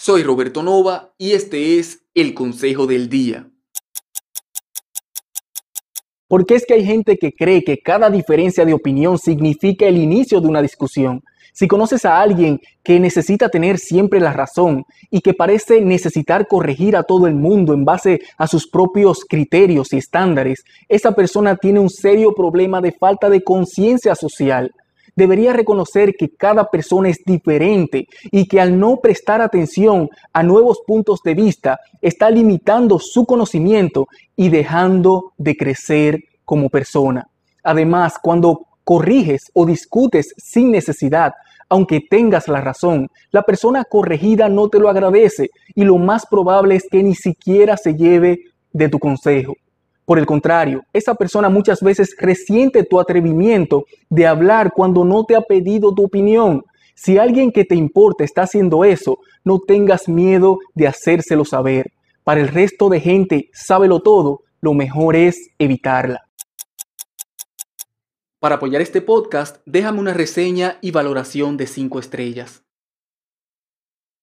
Soy Roberto Nova y este es el Consejo del Día. Porque es que hay gente que cree que cada diferencia de opinión significa el inicio de una discusión. Si conoces a alguien que necesita tener siempre la razón y que parece necesitar corregir a todo el mundo en base a sus propios criterios y estándares, esa persona tiene un serio problema de falta de conciencia social debería reconocer que cada persona es diferente y que al no prestar atención a nuevos puntos de vista está limitando su conocimiento y dejando de crecer como persona. Además, cuando corriges o discutes sin necesidad, aunque tengas la razón, la persona corregida no te lo agradece y lo más probable es que ni siquiera se lleve de tu consejo. Por el contrario, esa persona muchas veces resiente tu atrevimiento de hablar cuando no te ha pedido tu opinión. Si alguien que te importa está haciendo eso, no tengas miedo de hacérselo saber. Para el resto de gente, sábelo todo, lo mejor es evitarla. Para apoyar este podcast, déjame una reseña y valoración de 5 estrellas.